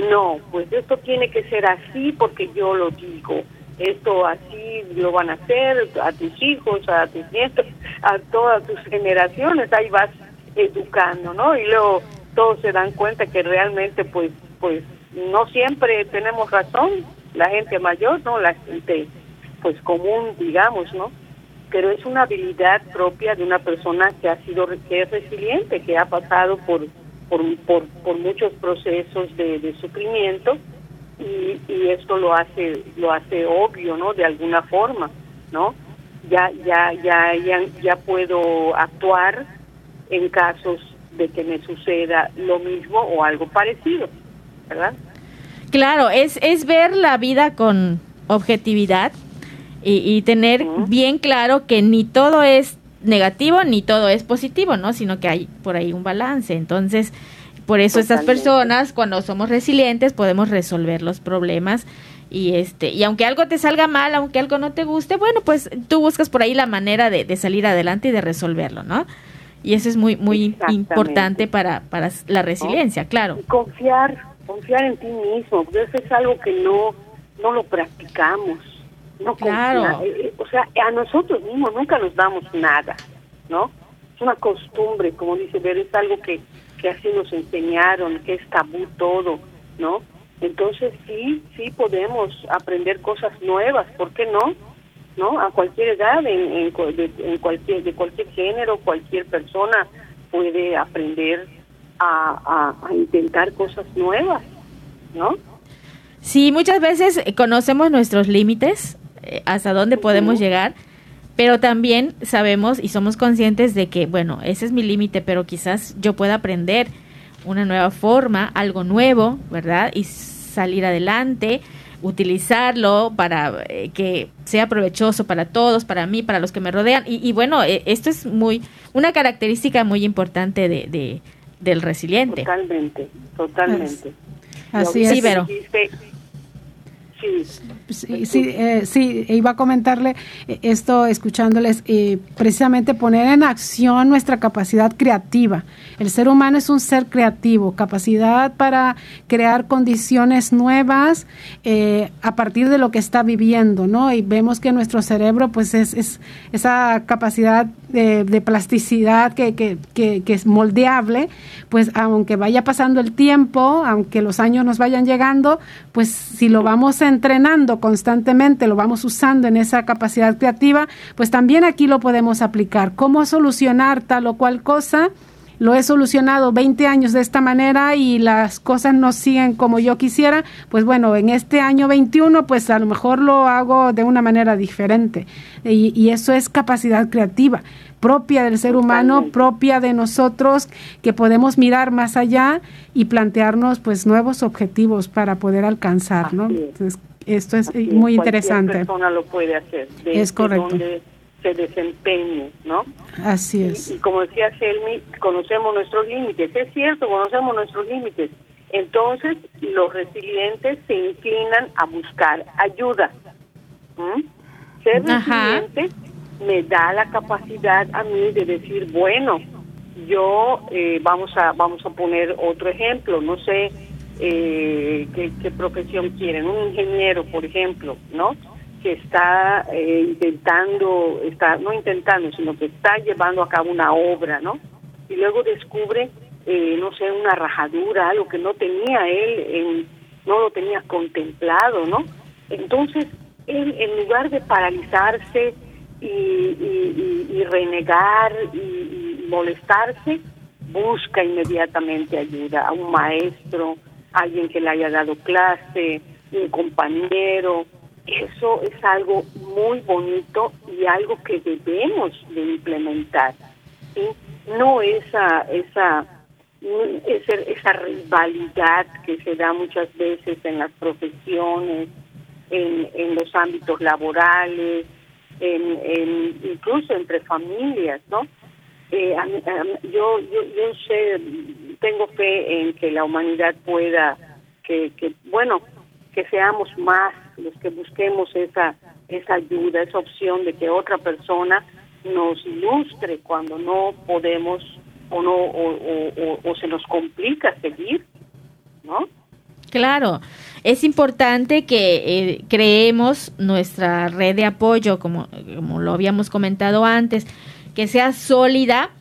no, pues esto tiene que ser así porque yo lo digo. Esto así lo van a hacer a tus hijos, a tus nietos, a todas tus generaciones, ahí vas educando, ¿no? Y luego todos se dan cuenta que realmente pues pues no siempre tenemos razón, la gente mayor, ¿no? La gente pues común, digamos, ¿no? Pero es una habilidad propia de una persona que ha sido que es resiliente, que ha pasado por por, por, muchos procesos de, de sufrimiento y, y, esto lo hace lo hace obvio, ¿no? De alguna forma, ¿no? ya, ya, ya, ya, ya puedo actuar en casos de que me suceda lo mismo o algo parecido, ¿verdad? Claro, es, es ver la vida con objetividad y, tener bien claro que ni todo es negativo ni todo es positivo, ¿no? Sino que hay por ahí un balance. Entonces, por eso estas personas, cuando somos resilientes, podemos resolver los problemas y este y aunque algo te salga mal, aunque algo no te guste, bueno, pues tú buscas por ahí la manera de, de salir adelante y de resolverlo, ¿no? Y eso es muy muy importante para, para la resiliencia, claro. confiar, confiar en ti mismo, eso es algo que no no lo practicamos. No claro. Eh, eh, o sea, a nosotros mismos nunca nos damos nada, ¿no? Es una costumbre, como dice Ver, es algo que, que así nos enseñaron, que es tabú todo, ¿no? Entonces sí, sí podemos aprender cosas nuevas, ¿por qué no? ¿No? A cualquier edad, en, en, de, en cualquier, de cualquier género, cualquier persona puede aprender a, a, a intentar cosas nuevas, ¿no? Sí, muchas veces conocemos nuestros límites, hasta dónde podemos llegar, pero también sabemos y somos conscientes de que, bueno, ese es mi límite, pero quizás yo pueda aprender una nueva forma, algo nuevo, ¿verdad? Y salir adelante, utilizarlo para eh, que sea provechoso para todos, para mí, para los que me rodean. Y, bueno, eh, esto es muy una característica muy importante de, del resiliente. Totalmente, totalmente. Así es. Sí, pero Sí, sí, eh, sí, iba a comentarle eh, esto escuchándoles, eh, precisamente poner en acción nuestra capacidad creativa. El ser humano es un ser creativo, capacidad para crear condiciones nuevas a partir de lo que está viviendo, ¿no? Y vemos que nuestro cerebro, pues es, es esa capacidad de, plasticidad que, que, es moldeable, pues aunque vaya pasando el tiempo, aunque los años nos vayan llegando, pues si lo vamos entrenando constantemente, lo vamos usando en esa capacidad creativa, pues también aquí lo podemos aplicar. ¿Cómo solucionar tal o cual cosa? Lo he solucionado 20 años de esta manera y las cosas no siguen como yo quisiera, pues bueno, en este año 21 pues a lo mejor lo hago de una manera diferente y, y eso es capacidad creativa propia del ser humano, propia de nosotros, que podemos mirar más allá y plantearnos pues nuevos objetivos para poder alcanzar, ¿no? Entonces, esto es muy interesante. Persona lo puede hacer. es correcto se desempeñe, ¿no? Así es. Y, como decía Selmi, conocemos nuestros límites. Es cierto, conocemos nuestros límites. Entonces, los resilientes se inclinan a buscar ayuda. Ser resiliente me da la capacidad a mí de decir, bueno, yo eh, vamos a vamos a poner otro ejemplo, no sé eh, qué, qué profesión quieren, un ingeniero, por ejemplo, ¿no? Que está eh, intentando, está no intentando, sino que está llevando a cabo una obra, ¿no? Y luego descubre, eh, no sé, una rajadura, algo que no tenía él, en, no lo tenía contemplado, ¿no? Entonces, él, en lugar de paralizarse y, y, renegar y, molestarse, busca inmediatamente ayuda a un maestro, alguien que le haya dado clase, un compañero, eso es algo muy bonito y algo que debemos de implementar. No esa, esa, esa, rivalidad que se da muchas veces en las profesiones, en, los ámbitos laborales, en, incluso entre familias, ¿no? Eh, yo, yo, yo sé, tengo fe en que la humanidad pueda, que bueno, que seamos más los que busquemos esa, esa ayuda, esa opción de que otra persona nos ilustre cuando no podemos o no o, se nos complica seguir, ¿no? Claro, es importante que eh, creemos nuestra red de apoyo, como, como lo habíamos comentado antes, que sea sólida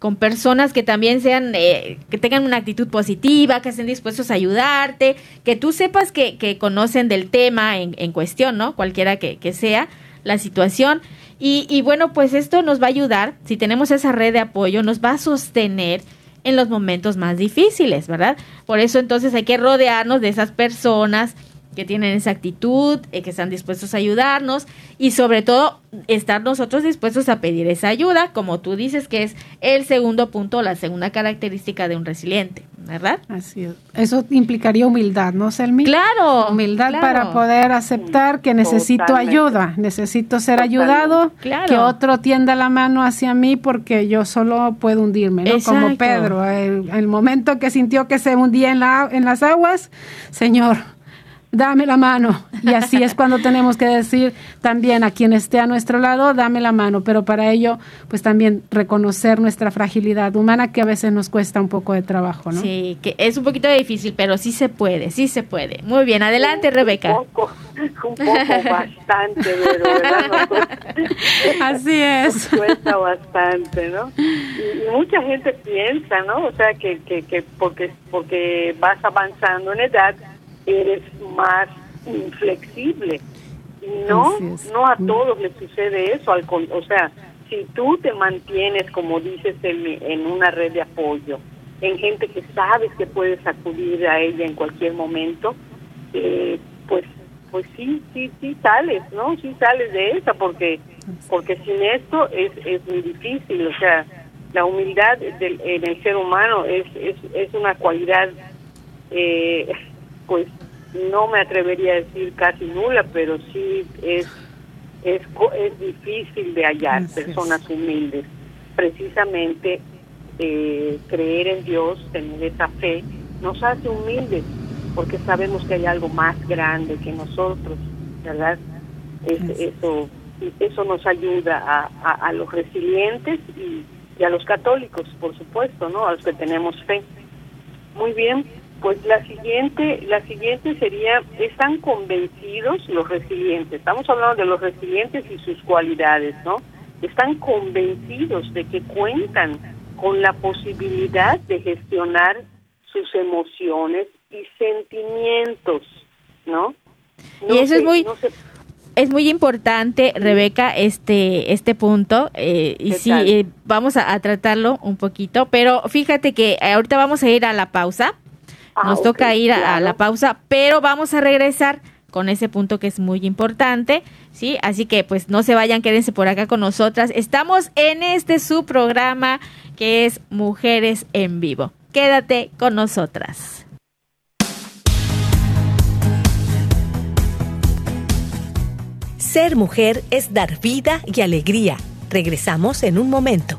con personas que también sean, eh, que tengan una actitud positiva, que estén dispuestos a ayudarte, que tú sepas que, que conocen del tema en, en cuestión, ¿no? Cualquiera que, que sea la situación. Y, y, bueno, pues esto nos va a ayudar, si tenemos esa red de apoyo, nos va a sostener en los momentos más difíciles, ¿verdad? Por eso entonces hay que rodearnos de esas personas que tienen esa actitud, eh, que están dispuestos a ayudarnos y sobre todo estar nosotros dispuestos a pedir esa ayuda, como tú dices que es el segundo punto, la segunda característica de un resiliente, ¿verdad? Así es. Eso implicaría humildad, ¿no, Selmi? Claro. Humildad para poder aceptar que necesito ayuda, necesito ser ayudado, que otro tienda la mano hacia mí porque yo solo puedo hundirme, ¿no? Como Pedro, el, el momento que sintió que se hundía en, la, en las aguas, Señor, dame la mano. Y así es cuando tenemos que decir también a quien esté a nuestro lado, dame la mano. Pero para ello, pues también reconocer nuestra fragilidad humana que a veces nos cuesta un poco de trabajo, ¿no? Sí, que es un poquito difícil, pero sí se puede, sí se puede. Muy bien, adelante, Rebeca. Un poco, un poco bastante, ¿verdad? (laughs) así es. cuesta bastante, ¿no? Y, mucha gente piensa, ¿no? O sea, que, que, que porque, porque vas avanzando en edad, eres más inflexible. No, no a todos les sucede eso, al, o sea, si tú te mantienes, como dices, en, en una red de apoyo, en gente que sabes que puedes acudir a ella en cualquier momento, eh, pues pues sí, sí, sí sales, ¿no? Sí sales de esa porque porque sin esto es, es muy difícil, o sea, la humildad del, en el ser humano es, es, es una cualidad eh, pues no me atrevería a decir casi nula, pero sí es es, es difícil de hallar personas humildes. Precisamente eh, creer en Dios, tener esa fe, nos hace humildes, porque sabemos que hay algo más grande que nosotros, ¿verdad? eso, eso nos ayuda a, a, los resilientes y, y, a los católicos, por supuesto, ¿no? A los que tenemos fe. Muy bien, pues la siguiente, la siguiente sería, están convencidos los resilientes, estamos hablando de los resilientes y sus cualidades, ¿no? Están convencidos de que cuentan con la posibilidad de gestionar sus emociones y sentimientos, ¿no? y eso es muy... es muy importante, Rebeca, este, este punto, eh, y sí, eh, vamos a, a, tratarlo un poquito, pero fíjate que ahorita vamos a ir a la pausa, Ah, Nos toca ir a, la pausa, pero vamos a regresar con ese punto que es muy importante, ¿sí? Así que pues no se vayan, quédense por acá con nosotras. Estamos en este su programa que es Mujeres en Vivo. Quédate con nosotras. Ser mujer es dar vida y alegría. Regresamos en un momento.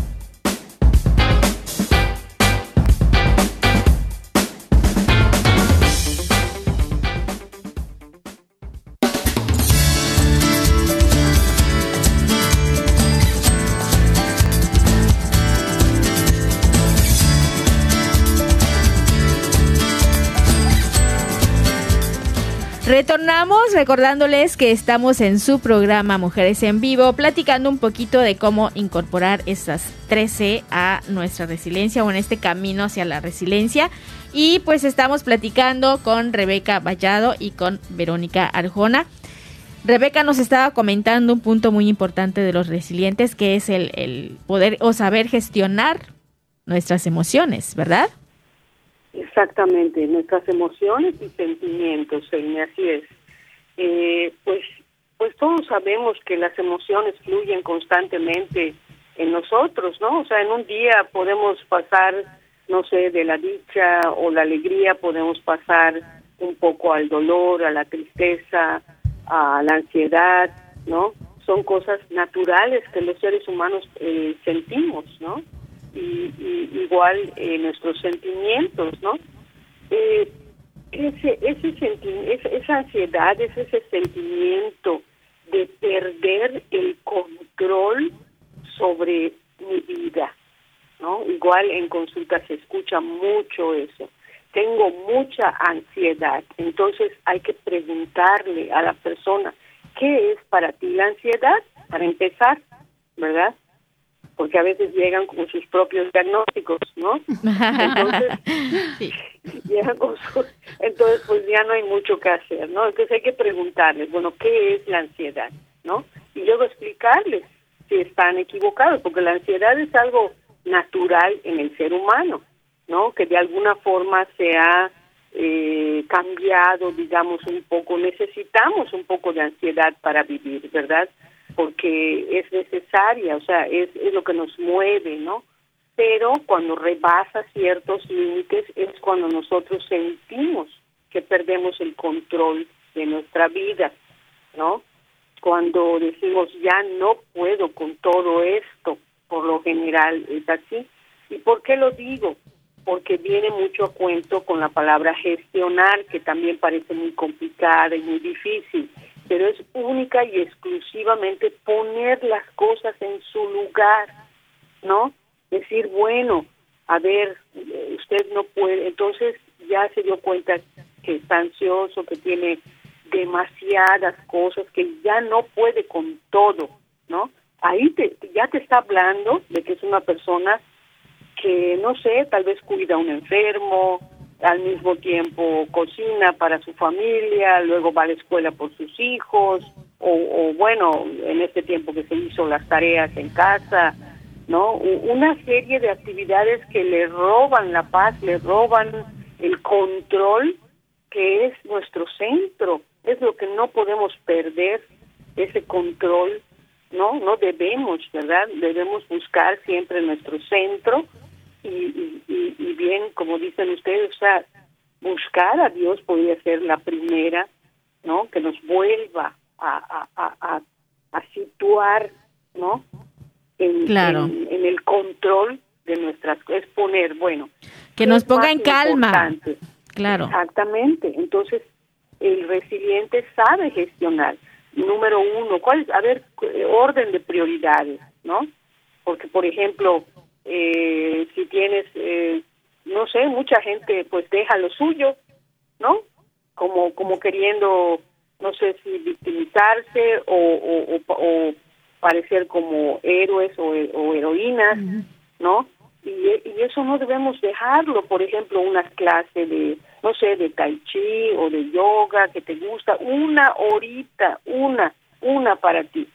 Retornamos recordándoles que estamos en su programa Mujeres en Vivo, platicando un poquito de cómo incorporar estas 13 a nuestra resiliencia o en este camino hacia la resiliencia. Y pues estamos platicando con Rebeca Vallado y con Verónica Arjona. Rebeca nos estaba comentando un punto muy importante de los resilientes, que es el, el poder o saber gestionar nuestras emociones, ¿verdad? Exactamente, nuestras emociones y sentimientos, así es. Eh, pues, pues todos sabemos que las emociones fluyen constantemente en nosotros, ¿no? O sea, en un día podemos pasar, no sé, de la dicha o la alegría, podemos pasar un poco al dolor, a la tristeza, a la ansiedad, ¿no? Son cosas naturales que los seres humanos eh, sentimos, ¿no? Y, igual eh, nuestros sentimientos, ¿no? Eh, ese, ese esa ansiedad, es ese sentimiento de perder el control sobre mi vida, ¿no? Igual en consulta se escucha mucho eso. Tengo mucha ansiedad, entonces hay que preguntarle a la persona, ¿qué es para ti la ansiedad? Para empezar, ¿verdad? Porque a veces llegan con sus propios diagnósticos, ¿no? Entonces, (laughs) llegan con entonces pues ya no hay mucho que hacer, ¿no? Entonces hay que preguntarles, bueno, ¿qué es la ansiedad? ¿No? Y luego explicarles si están equivocados, porque la ansiedad es algo natural en el ser humano, ¿no? Que de alguna forma se ha eh, cambiado, digamos, un poco. Necesitamos un poco de ansiedad para vivir, ¿verdad? Porque es necesaria, o sea, es, es lo que nos mueve, ¿no? Pero cuando rebasa ciertos límites es cuando nosotros sentimos que perdemos el control de nuestra vida, ¿no? cuando decimos ya no puedo con todo esto, por lo general es así. ¿Y por qué lo digo? Porque viene mucho a cuento con la palabra gestionar, que también parece muy complicada y muy difícil, pero es única y exclusivamente poner las cosas en su lugar, ¿no? Decir, bueno, a ver, usted no puede, entonces ya se dio cuenta que está ansioso, que tiene demasiadas cosas que ya no puede con todo, ¿no? Ahí te, ya te está hablando de que es una persona que, no sé, tal vez cuida a un enfermo, al mismo tiempo cocina para su familia, luego va a la escuela por sus hijos, o, o bueno, en este tiempo que se hizo las tareas en casa, ¿no? Una serie de actividades que le roban la paz, le roban el control que es nuestro centro es lo que no podemos perder, ese control, ¿no? No debemos, ¿verdad? Debemos buscar siempre nuestro centro y, y, bien, como dicen ustedes, o sea, buscar a Dios podría ser la primera, ¿no? Que nos vuelva a, a, a, a situar, ¿no? En, claro. en, el control de nuestras es poner, bueno, que nos ponga en calma. Claro. Exactamente. Entonces, el resiliente sabe gestionar. Número uno, ¿cuál es? A ver, orden de prioridades, ¿no? Porque, por ejemplo, eh, si tienes, eh, no sé, mucha gente pues deja lo suyo, ¿no? Como, como queriendo, no sé si victimizarse o, o, o, parecer como héroes o, heroínas, ¿no? Y, y eso no debemos dejarlo, por ejemplo, una clase de no sé, de tai chi o de yoga que te gusta, una horita, una, una para ti,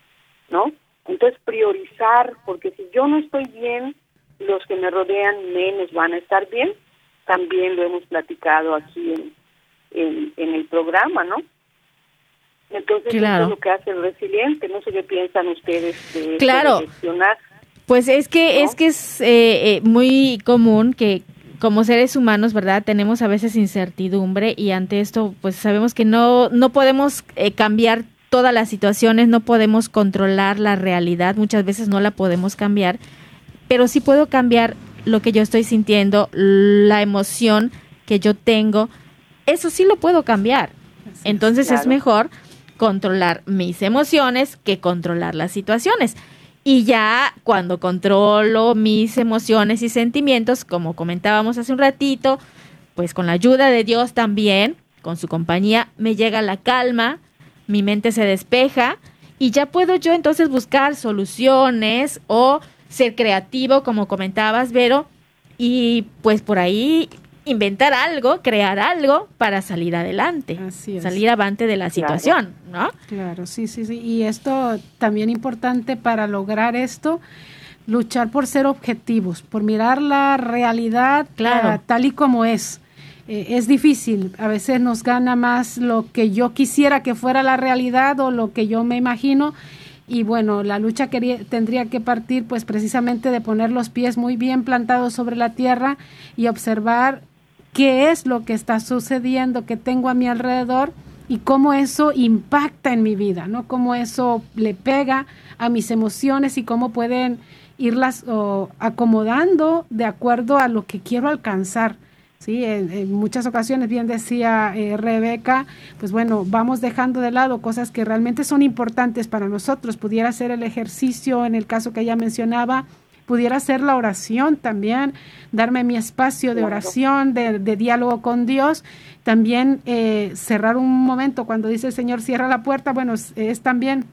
¿no? Entonces priorizar, porque si yo no estoy bien, los que me rodean menos van a estar bien. También lo hemos platicado aquí en, en, el programa, ¿no? Entonces eso es lo que hace el resiliente. No sé qué piensan ustedes de, claro. gestionar. Pues es que es que es eh, eh, muy común que como seres humanos, ¿verdad? Tenemos a veces incertidumbre y ante esto, pues sabemos que no, no podemos eh, cambiar todas las situaciones, no podemos controlar la realidad, muchas veces no la podemos cambiar, pero sí puedo cambiar lo que yo estoy sintiendo, la emoción que yo tengo, eso sí lo puedo cambiar. Entonces es mejor controlar mis emociones que controlar las situaciones. Y ya cuando controlo mis emociones y sentimientos, como comentábamos hace un ratito, pues con la ayuda de Dios también, con su compañía, me llega la calma, mi mente se despeja y ya puedo yo entonces buscar soluciones o ser creativo, como comentabas, Vero, y pues por ahí inventar algo, crear algo para salir adelante, salir avante de la situación, ¿no? Claro, sí, sí, sí. Y esto también importante para lograr esto, luchar por ser objetivos, por mirar la realidad eh, tal y como es. Eh, es difícil, a veces nos gana más lo que yo quisiera que fuera la realidad o lo que yo me imagino. Y bueno, la lucha tendría que partir pues precisamente de poner los pies muy bien plantados sobre la tierra y observar qué es lo que está sucediendo, que tengo a mi alrededor y cómo eso impacta en mi vida, ¿no? Cómo eso le pega a mis emociones y cómo pueden irlas acomodando de acuerdo a lo que quiero alcanzar. Sí, en, muchas ocasiones, bien decía eh, Rebeca, pues bueno, vamos dejando de lado cosas que realmente son importantes para nosotros. Pudiera ser el ejercicio, en el caso que ella mencionaba, pudiera ser la oración también, darme mi espacio de oración, de, diálogo con Dios, también eh, cerrar un momento cuando dice el Señor cierra la puerta, bueno, es, también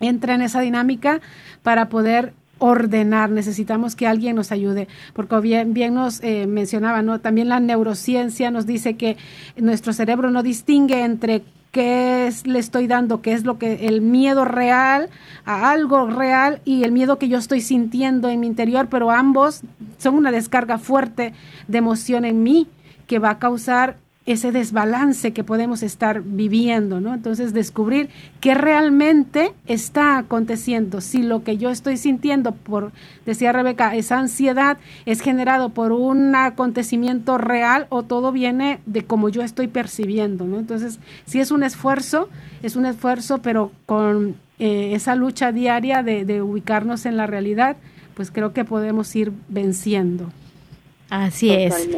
entra en esa dinámica para poder ordenar, necesitamos que alguien nos ayude, porque bien, bien nos eh, mencionaba, ¿no? También la neurociencia nos dice que nuestro cerebro no distingue entre qué es, le estoy dando, qué es lo que el miedo real a algo real y el miedo que yo estoy sintiendo en mi interior, pero ambos son una descarga fuerte de emoción en mí que va a causar ese desbalance que podemos estar viviendo, ¿no? Entonces, descubrir qué realmente está aconteciendo, si lo que yo estoy sintiendo por, decía Rebeca, esa ansiedad es generado por un acontecimiento real o todo viene de cómo yo estoy percibiendo, ¿no? Entonces, si es un esfuerzo, es un esfuerzo, pero con eh, esa lucha diaria de, de ubicarnos en la realidad, pues creo que podemos ir venciendo. Así es.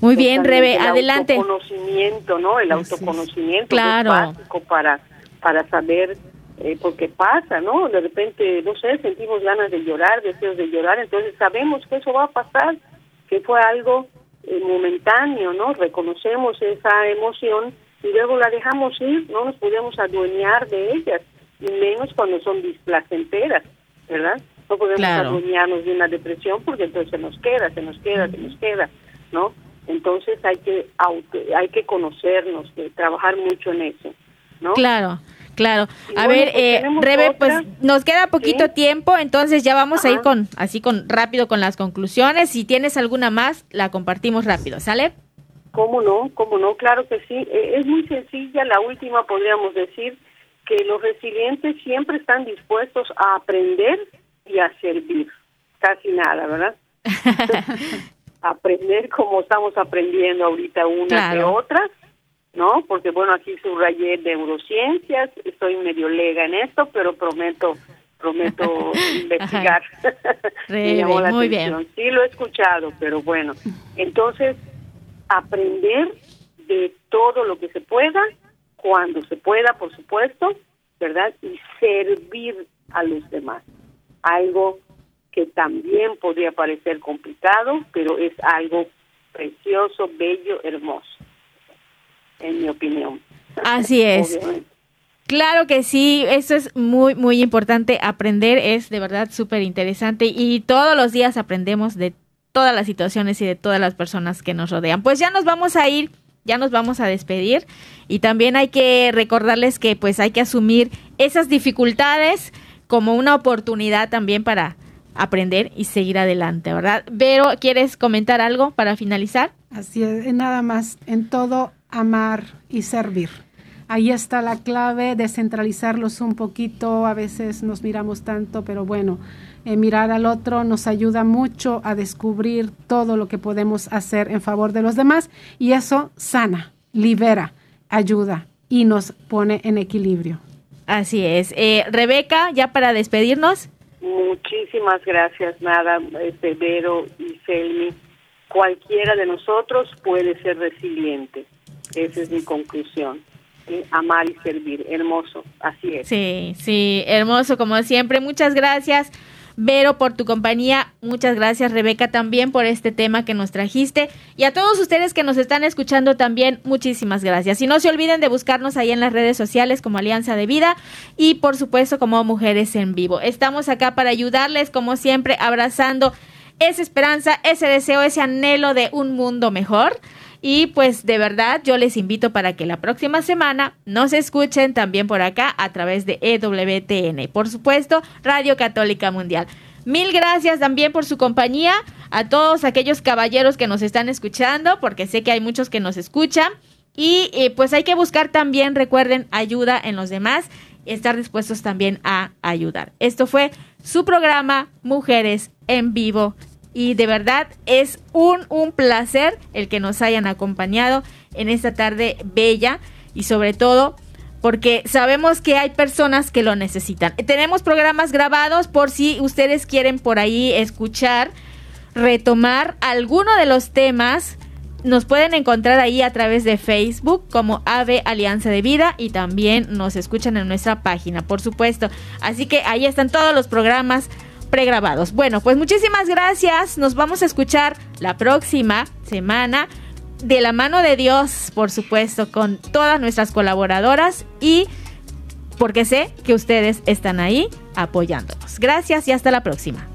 Muy bien, Rebe, adelante. El autoconocimiento, ¿no? El autoconocimiento claro. es básico para, para saber, eh, porque pasa, ¿no? De repente, no sé, sentimos ganas de llorar, deseos de llorar, entonces sabemos que eso va a pasar, que fue algo eh, momentáneo, ¿no? Reconocemos esa emoción y luego la dejamos ir, no nos podemos adueñar de ellas, y menos cuando son displacenteras, ¿verdad? No podemos adueñarnos de una depresión porque entonces se nos queda, se nos queda, se nos queda, ¿no? Entonces hay que hay que conocernos, que trabajar mucho en eso, ¿no? Claro. Claro. a ver, pues eh, Rebe, pues nos queda poquito tiempo, entonces ya vamos a ir con así con rápido con las conclusiones. Si tienes alguna más, la compartimos rápido, ¿sale? ¿Cómo no? ¿Cómo no? Claro que sí. Eh, es muy sencilla. La última podríamos decir que los resilientes siempre están dispuestos a aprender y a servir. Casi nada, ¿verdad? (laughs) aprender como estamos aprendiendo ahorita una de otras, ¿no? Porque bueno, aquí subrayé neurociencias, estoy medio lega en esto, pero prometo prometo (laughs) investigar. (laughs) muy bien. Sí lo he escuchado, pero bueno. Entonces, aprender de todo lo que se pueda, cuando se pueda, por supuesto, ¿verdad? Y servir a los demás. Algo que también podría parecer complicado, pero es algo precioso, bello, hermoso, en mi opinión. Así es. Claro que sí, eso es muy, muy importante. Aprender es de verdad súper interesante y todos los días aprendemos de todas las situaciones y de todas las personas que nos rodean. Pues ya nos vamos a ir, ya nos vamos a despedir y también hay que recordarles que pues hay que asumir esas dificultades como una oportunidad también para aprender y seguir adelante, ¿verdad? Pero, ¿quieres comentar algo para finalizar? Así es, nada más, en todo amar y servir. Ahí está la clave, descentralizarlos un poquito, a veces nos miramos tanto, pero bueno, eh, mirar al otro nos ayuda mucho a descubrir todo lo que podemos hacer en favor de los demás y eso sana, libera, ayuda y nos pone en equilibrio. Así es. Eh, Rebeca, ya para despedirnos. Muchísimas gracias, nada, este, Vero y Selmi. Cualquiera de nosotros puede ser resiliente. Esa es mi conclusión. Amar y servir. Hermoso, así es. Sí, sí, hermoso como siempre. Muchas gracias. Vero, por tu compañía. Muchas gracias, Rebeca, también por este tema que nos trajiste. Y a todos ustedes que nos están escuchando también, muchísimas gracias. Y no se olviden de buscarnos ahí en las redes sociales como Alianza de Vida y, por supuesto, como Mujeres en Vivo. Estamos acá para ayudarles, como siempre, abrazando esa esperanza, ese deseo, ese anhelo de un mundo mejor. Y pues de verdad yo les invito para que la próxima semana nos escuchen también por acá a través de EWTN. Por supuesto, Radio Católica Mundial. Mil gracias también por su compañía a todos aquellos caballeros que nos están escuchando, porque sé que hay muchos que nos escuchan. Y eh, pues hay que buscar también, recuerden, ayuda en los demás, estar dispuestos también a ayudar. Esto fue su programa Mujeres en Vivo y de verdad es un, un placer el que nos hayan acompañado en esta tarde bella y sobre todo porque sabemos que hay personas que lo necesitan. Tenemos programas grabados por si ustedes quieren por ahí escuchar, retomar alguno de los temas. Nos pueden encontrar ahí a través de Facebook como AVE Alianza de Vida y también nos escuchan en nuestra página, por supuesto. Así que ahí están todos los programas pregrabados. Bueno, pues muchísimas gracias. Nos vamos a escuchar la próxima semana de la mano de Dios, por supuesto, con todas nuestras colaboradoras y porque sé que ustedes están ahí apoyándonos. Gracias y hasta la próxima.